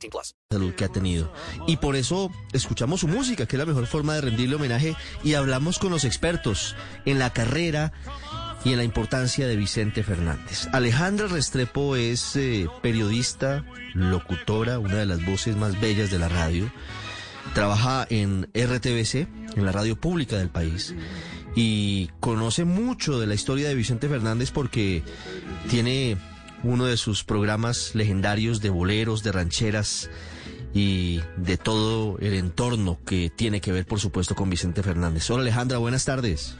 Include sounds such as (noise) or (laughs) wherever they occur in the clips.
18 plus. salud que ha tenido. Y por eso escuchamos su música, que es la mejor forma de rendirle homenaje, y hablamos con los expertos en la carrera y en la importancia de Vicente Fernández. Alejandra Restrepo es eh, periodista, locutora, una de las voces más bellas de la radio. Trabaja en RTBC, en la radio pública del país, y conoce mucho de la historia de Vicente Fernández porque tiene uno de sus programas legendarios de boleros, de rancheras y de todo el entorno que tiene que ver, por supuesto, con Vicente Fernández. Hola Alejandra, buenas tardes.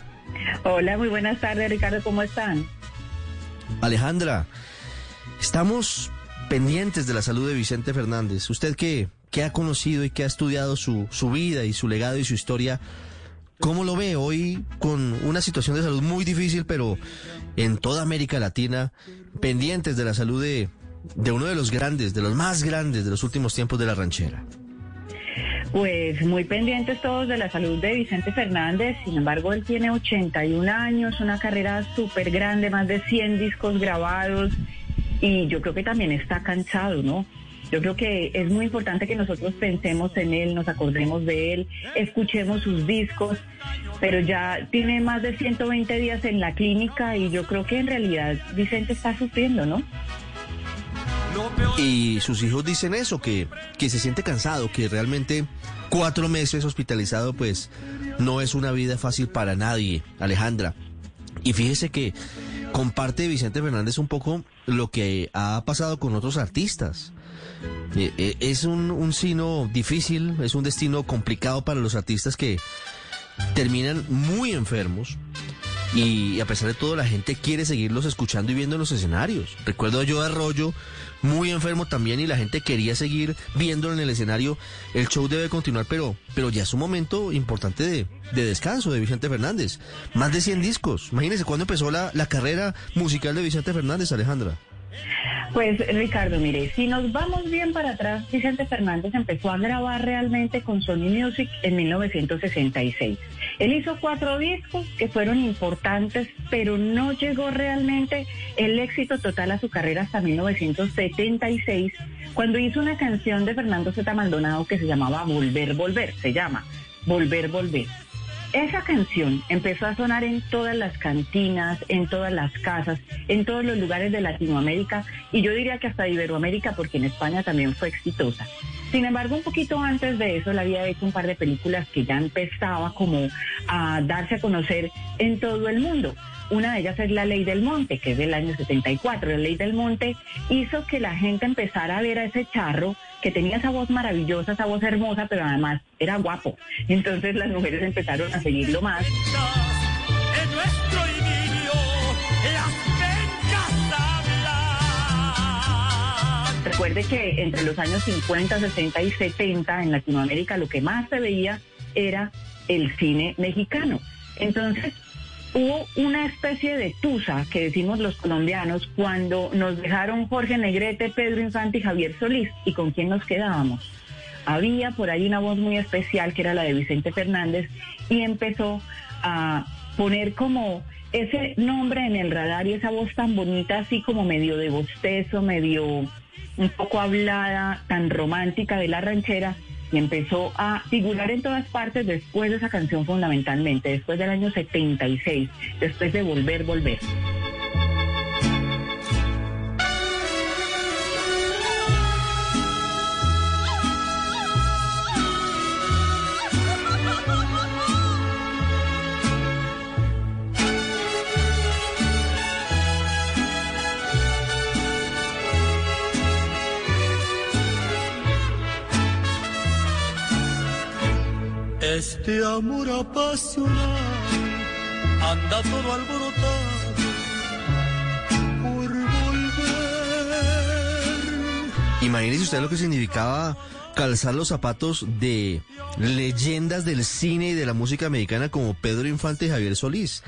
Hola, muy buenas tardes, Ricardo, ¿cómo están? Alejandra, estamos pendientes de la salud de Vicente Fernández. Usted que, que ha conocido y que ha estudiado su, su vida y su legado y su historia, ¿cómo lo ve hoy con una situación de salud muy difícil, pero en toda América Latina, pendientes de la salud de, de uno de los grandes, de los más grandes de los últimos tiempos de la ranchera? Pues muy pendientes todos de la salud de Vicente Fernández, sin embargo él tiene 81 años, una carrera súper grande, más de 100 discos grabados y yo creo que también está cansado, ¿no? Yo creo que es muy importante que nosotros pensemos en él, nos acordemos de él, escuchemos sus discos, pero ya tiene más de 120 días en la clínica y yo creo que en realidad Vicente está sufriendo, ¿no? Y sus hijos dicen eso, que, que se siente cansado, que realmente cuatro meses hospitalizado pues no es una vida fácil para nadie, Alejandra. Y fíjese que comparte Vicente Fernández un poco lo que ha pasado con otros artistas. Eh, eh, Es un, un sino difícil, es un destino complicado para los artistas que terminan muy enfermos y a pesar de todo la gente quiere seguirlos escuchando y viendo en los escenarios. Recuerdo yo a Arroyo muy enfermo también y la gente quería seguir viéndolo en el escenario. El show debe continuar, pero, pero ya es un momento importante de, de descanso de Vicente Fernández. Más de 100 discos. Imagínense cuándo empezó la carrera musical de Vicente Fernández, Alejandra. Pues Ricardo, mire, si nos vamos bien para atrás, Vicente Fernández empezó a grabar realmente con Sony Music en 1966. Él hizo cuatro discos que fueron importantes, pero no llegó realmente el éxito total a su carrera hasta 1976, cuando hizo una canción de Fernando Z. Maldonado que se llamaba Volver, Volver, se llama Volver, Volver. Esa canción empezó a sonar en todas las cantinas, en todas las casas, en todos los lugares de Latinoamérica y yo diría que hasta Iberoamérica porque en España también fue exitosa. Sin embargo, un poquito antes de eso, él había hecho un par de películas que ya empezaba como a darse a conocer en todo el mundo. Una de ellas es La Ley del Monte, que es del año 74. La Ley del Monte hizo que la gente empezara a ver a ese charro que tenía esa voz maravillosa, esa voz hermosa, pero además era guapo. Entonces las mujeres empezaron a seguirlo más. En nuestro idilio, las pencas hablan. Recuerde que entre los años 50, 60 y 70 en Latinoamérica lo que más se veía era el cine mexicano. Entonces hubo una especie de tusa que decimos los colombianos cuando nos dejaron Jorge Negrete, Pedro Infante y Javier Solís. ¿Y con quién nos quedábamos? Había por ahí una voz muy especial que era la de Vicente Fernández y empezó a poner como ese nombre en el radar y esa voz tan bonita, así como medio de bostezo, medio un poco hablada, tan romántica de la ranchera, y empezó a figurar en todas partes después de esa canción fundamentalmente, después del año 76, después de Volver, Volver. Este amor apasionado anda todo alborotado por volver. Imagínese usted lo que significaba calzar los zapatos de leyendas del cine y de la música mexicana como Pedro Infante y Javier Solís.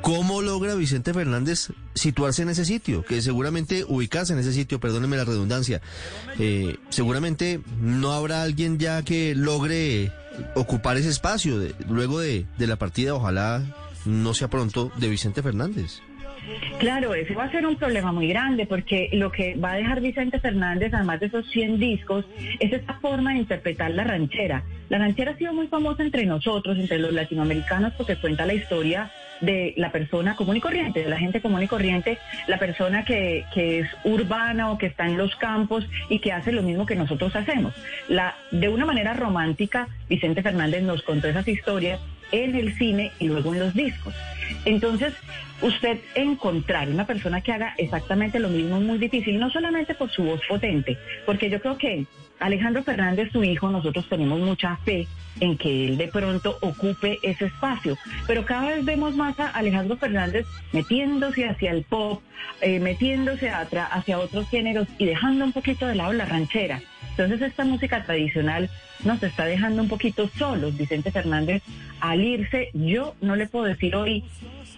¿Cómo logra Vicente Fernández situarse en ese sitio? Que seguramente ubicarse en ese sitio, perdónenme la redundancia, eh, seguramente no habrá alguien ya que logre ocupar ese espacio de- luego de, de la partida, ojalá no sea pronto, de Vicente Fernández. Claro, ese va a ser un problema muy grande porque lo que va a dejar Vicente Fernández, además de esos 100 discos, es esta forma de interpretar la ranchera. La ranchera ha sido muy famosa entre nosotros, entre los latinoamericanos, porque cuenta la historia de la persona común y corriente, de la gente común y corriente, la persona que, que es urbana o que está en los campos y que hace lo mismo que nosotros hacemos. La, de una manera romántica, Vicente Fernández nos contó esas historias en el cine y luego en los discos. Entonces, usted encontrar una persona que haga exactamente lo mismo es muy difícil, no solamente por su voz potente, porque yo creo que Alejandro Fernández, su hijo, nosotros tenemos mucha fe en que él de pronto ocupe ese espacio, pero cada vez vemos más a Alejandro Fernández metiéndose hacia el pop, eh, metiéndose hacia, hacia otros géneros y dejando un poquito de lado la ranchera. Entonces esta música tradicional nos está dejando un poquito solos, Vicente Fernández, al irse, yo no le puedo decir hoy,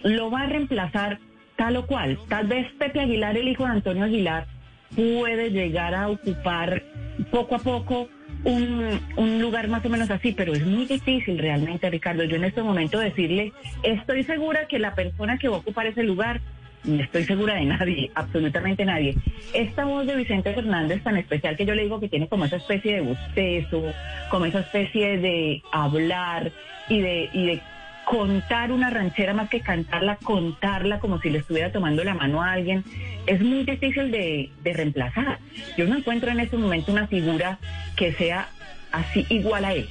lo va a reemplazar tal o cual. Tal vez Pepe Aguilar, el hijo de Antonio Aguilar, puede llegar a ocupar poco a poco un, lugar más o menos así, pero es muy difícil realmente, Ricardo. Yo en este momento decirle, estoy segura que la persona que va a ocupar ese lugar, no estoy segura de nadie, absolutamente nadie. Esta voz de Vicente Fernández tan especial que yo le digo que tiene como esa especie de bostezo, como esa especie de hablar y de, y de contar una ranchera más que cantarla, contarla como si le estuviera tomando la mano a alguien, es muy difícil de, de reemplazar. Yo no encuentro en este momento una figura que sea así igual a él.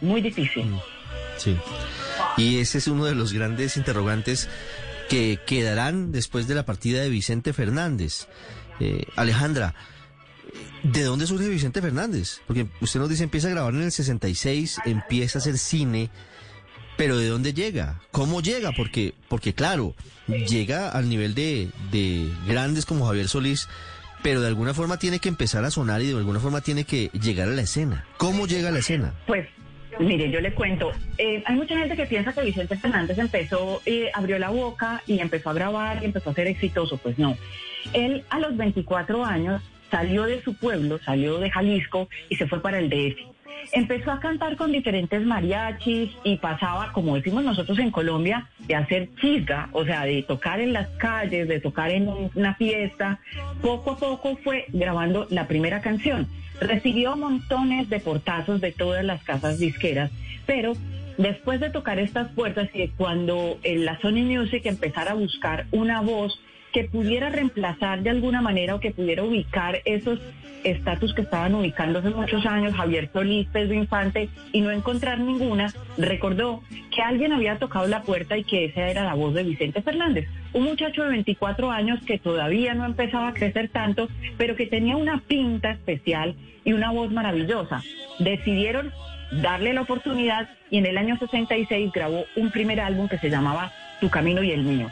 Muy difícil. Sí. Y ese es uno de los grandes interrogantes que quedarán después de la partida de Vicente Fernández. Eh, Alejandra, ¿de dónde surge Vicente Fernández? Porque usted nos dice empieza a grabar en el 66, empieza a hacer cine, pero ¿de dónde llega? ¿Cómo llega? Porque, porque claro, llega al nivel de, de grandes como Javier Solís, pero de alguna forma tiene que empezar a sonar y de alguna forma tiene que llegar a la escena. ¿Cómo llega a la escena? Pues, mire, yo le cuento. Eh, hay mucha gente que piensa que Vicente Fernández empezó, eh, abrió la boca y empezó a grabar y empezó a ser exitoso. Pues no. Él a los 24 años salió de su pueblo, salió de Jalisco y se fue para el DF. Empezó a cantar con diferentes mariachis y pasaba, como decimos nosotros en Colombia, de hacer chisga, o sea, de tocar en las calles, de tocar en un- una fiesta. Poco a poco fue grabando la primera canción. Recibió montones de portazos de todas las casas disqueras, pero después de tocar estas puertas y de cuando la Sony Music empezara a buscar una voz que pudiera reemplazar de alguna manera o que pudiera ubicar esos estatus que estaban ubicando hace muchos años, Javier Solís, Pedro Infante, y no encontrar ninguna, recordó que alguien había tocado la puerta y que esa era la voz de Vicente Fernández, un muchacho de 24 años que todavía no empezaba a crecer tanto, pero que tenía una pinta especial y una voz maravillosa. Decidieron darle la oportunidad y en el año 66 grabó un primer álbum que se llamaba Tu Camino y el Mío.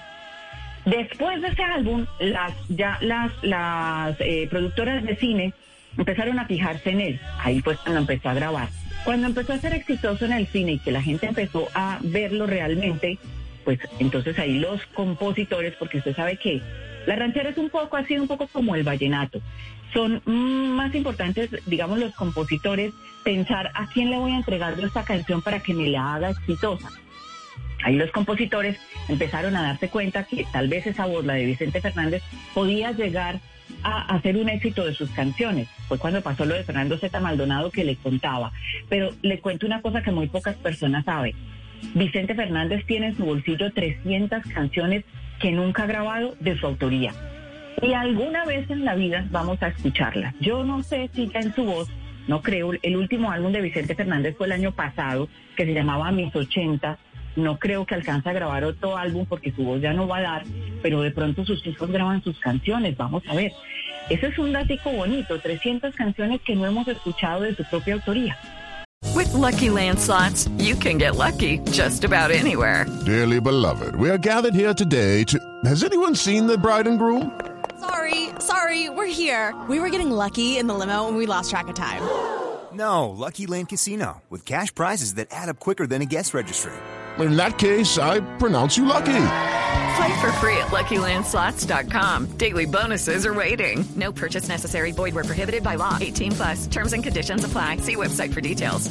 Después de ese álbum, las, ya las, las eh, productoras de cine empezaron a fijarse en él. Ahí fue cuando empezó a grabar. Cuando empezó a ser exitoso en el cine y que la gente empezó a verlo realmente, pues entonces ahí los compositores, porque usted sabe que la ranchera es un poco, ha sido un poco como el vallenato. Son más importantes, digamos, los compositores, pensar a quién le voy a entregar esta canción para que me la haga exitosa. Ahí los compositores empezaron a darse cuenta que tal vez esa voz, la de Vicente Fernández, podía llegar a hacer un éxito de sus canciones. Fue cuando pasó lo de Fernando Z. Maldonado que le contaba. Pero le cuento una cosa que muy pocas personas saben. Vicente Fernández tiene en su bolsillo 300 canciones que nunca ha grabado de su autoría. Y alguna vez en la vida vamos a escucharlas. Yo no sé si ya en su voz, no creo, el último álbum de Vicente Fernández fue el año pasado, que se llamaba Mis 80. No creo que alcance a grabar otro álbum porque su voz ya no va a dar, pero de pronto sus hijos graban sus canciones, vamos a ver. Ese es un datico bonito, 300 canciones que no hemos escuchado de su propia autoría. With Lucky Land slots, you can get lucky just about anywhere. Dearly beloved, we are gathered here today to. Has anyone seen the bride and groom? Sorry, sorry. Sorry, we're here. We were getting lucky in the limo and we lost track of time. No, Lucky Land Casino, with cash prizes that add up quicker than a guest registry. In that case, I pronounce you lucky. Play for free at LuckyLandSlots.com. Daily bonuses are waiting. No purchase necessary. Void where prohibited by law. 18 plus. Terms and conditions apply. See website for details.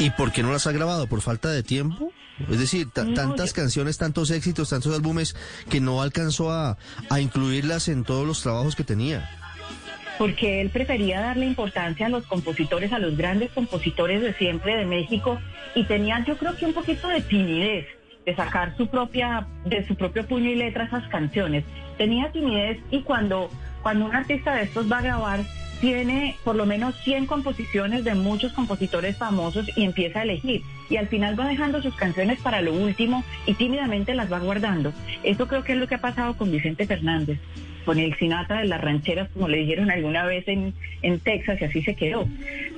¿Y por qué no las ha grabado? ¿Por falta de tiempo? Es decir, No, tantas yo- canciones, tantos éxitos, tantos álbumes que no alcanzó a, a incluirlas en todos los trabajos que tenía. Porque él prefería darle importancia a los compositores, a los grandes compositores de siempre de México y tenía yo creo que un poquito de timidez de sacar su propia de su propio puño y letra esas canciones. Tenía timidez y cuando cuando un artista de estos va a grabar tiene por lo menos 100 composiciones de muchos compositores famosos y empieza a elegir. Y al final va dejando sus canciones para lo último y tímidamente las va guardando. Eso creo que es lo que ha pasado con Vicente Fernández, con el Sinatra de las rancheras, como le dijeron alguna vez en, en Texas, y así se quedó.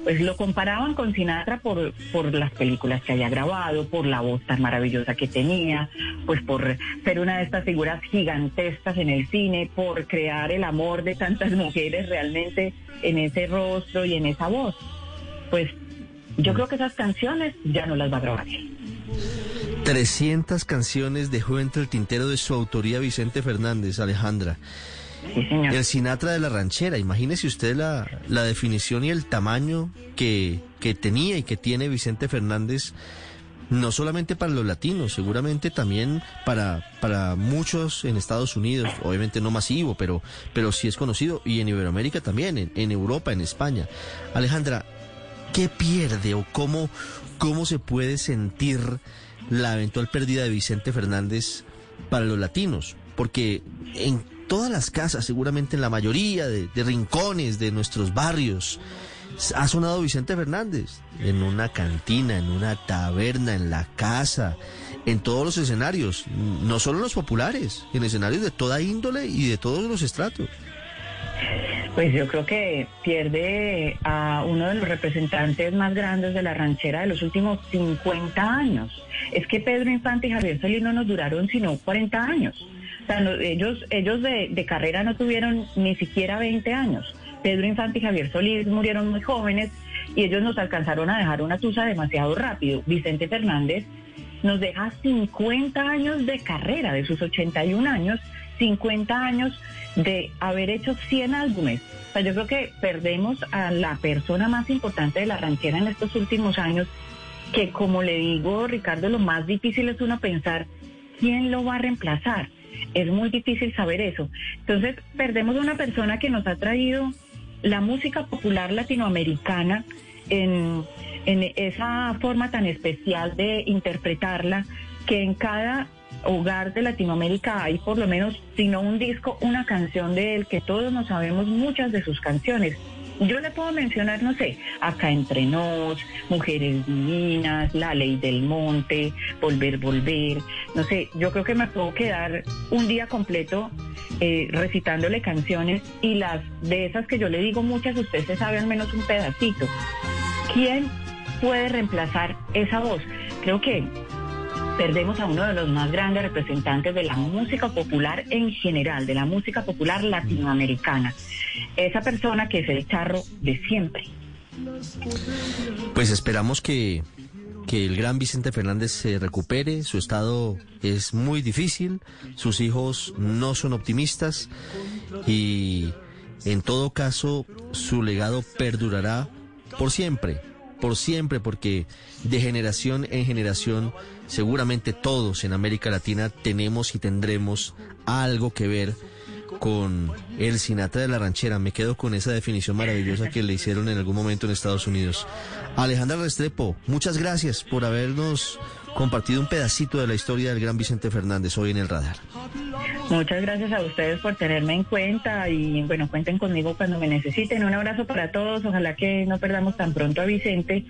Pues lo comparaban con Sinatra por, por las películas que había grabado, por la voz tan maravillosa que tenía, pues por ser una de estas figuras gigantescas en el cine, por crear el amor de tantas (laughs) mujeres realmente en ese rostro y en esa voz. Pues yo creo que esas canciones ya no las va a grabar. 300 canciones dejó entre el tintero de su autoría Vicente Fernández, Alejandra. Sí, señor. El Sinatra de la ranchera, imagínese usted la, la definición y el tamaño que, que tenía y que tiene Vicente Fernández, no solamente para los latinos, seguramente también para, para muchos en Estados Unidos, obviamente no masivo, pero, pero sí es conocido, y en Iberoamérica también, en, en Europa, en España. Alejandra, ¿qué pierde o cómo, cómo se puede sentir la eventual pérdida de Vicente Fernández para los latinos? Porque en todas las casas, seguramente en la mayoría de, de rincones de nuestros barrios, ha sonado Vicente Fernández en una cantina, en una taberna, en la casa, en todos los escenarios, no solo los populares, en escenarios de toda índole y de todos los estratos. Pues yo creo que pierde a uno de los representantes más grandes de la ranchera de los últimos 50 años. Es que Pedro Infante y Javier Solís no nos duraron sino 40 años. O sea, no- ellos, ellos de, de carrera no tuvieron ni siquiera 20 años. Pedro Infante y Javier Solís murieron muy jóvenes y ellos nos alcanzaron a dejar una tusa demasiado rápido. Vicente Fernández nos deja 50 años de carrera, de sus 81 años, 50 años de haber hecho 100 álbumes. O sea, yo creo que perdemos a la persona más importante de la ranchera en estos últimos años, que como le digo, Ricardo, lo más difícil es uno pensar quién lo va a reemplazar. Es muy difícil saber eso. Entonces, perdemos a una persona que nos ha traído la música popular latinoamericana en, en esa forma tan especial de interpretarla, que en cada hogar de Latinoamérica hay por lo menos, si no un disco, una canción de él, que todos nos sabemos muchas de sus canciones. Yo le puedo mencionar, no sé, Acá entre nos, Mujeres Divinas, La Ley del Monte, Volver, Volver. No sé, yo creo que me puedo quedar un día completo eh, recitándole canciones y las de esas que yo le digo muchas, usted se sabe al menos un pedacito. ¿Quién puede reemplazar esa voz? Creo que perdemos a uno de los más grandes representantes de la música popular en general, de la música popular latinoamericana. Esa persona que es el charro de siempre. Pues esperamos que, que el gran Vicente Fernández se recupere. Su estado es muy difícil, sus hijos no son optimistas y en todo caso su legado perdurará por siempre, por siempre, porque de generación en generación seguramente todos en América Latina tenemos y tendremos algo que ver con el Sinatra de la ranchera. Me quedo con esa definición maravillosa que le hicieron en algún momento en Estados Unidos. Alejandra Restrepo, muchas gracias por habernos compartido un pedacito de la historia del gran Vicente Fernández hoy en el radar. Muchas gracias a ustedes por tenerme en cuenta y bueno, cuenten conmigo cuando me necesiten. Un abrazo para todos, ojalá que no perdamos tan pronto a Vicente,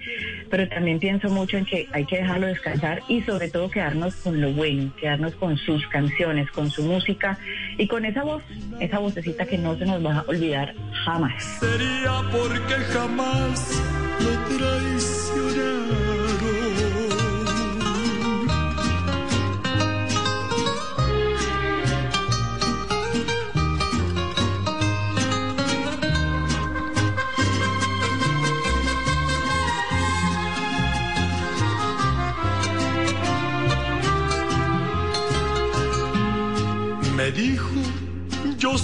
pero también pienso mucho en que hay que dejarlo descansar y sobre todo quedarnos con lo bueno, quedarnos con sus canciones, con su música y con esa voz, esa vocecita que no se nos va a olvidar jamás. Sería porque jamás lo traicionaron.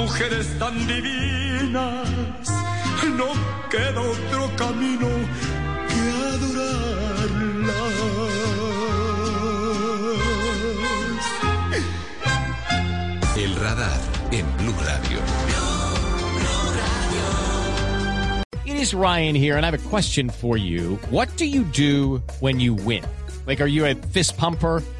mujeres tan divinas, no queda otro camino que adorarlas. El radar en Blue Radio. It is Ryan here, and I have a question for you. What do you do when you win? Like, are you a fist pumper?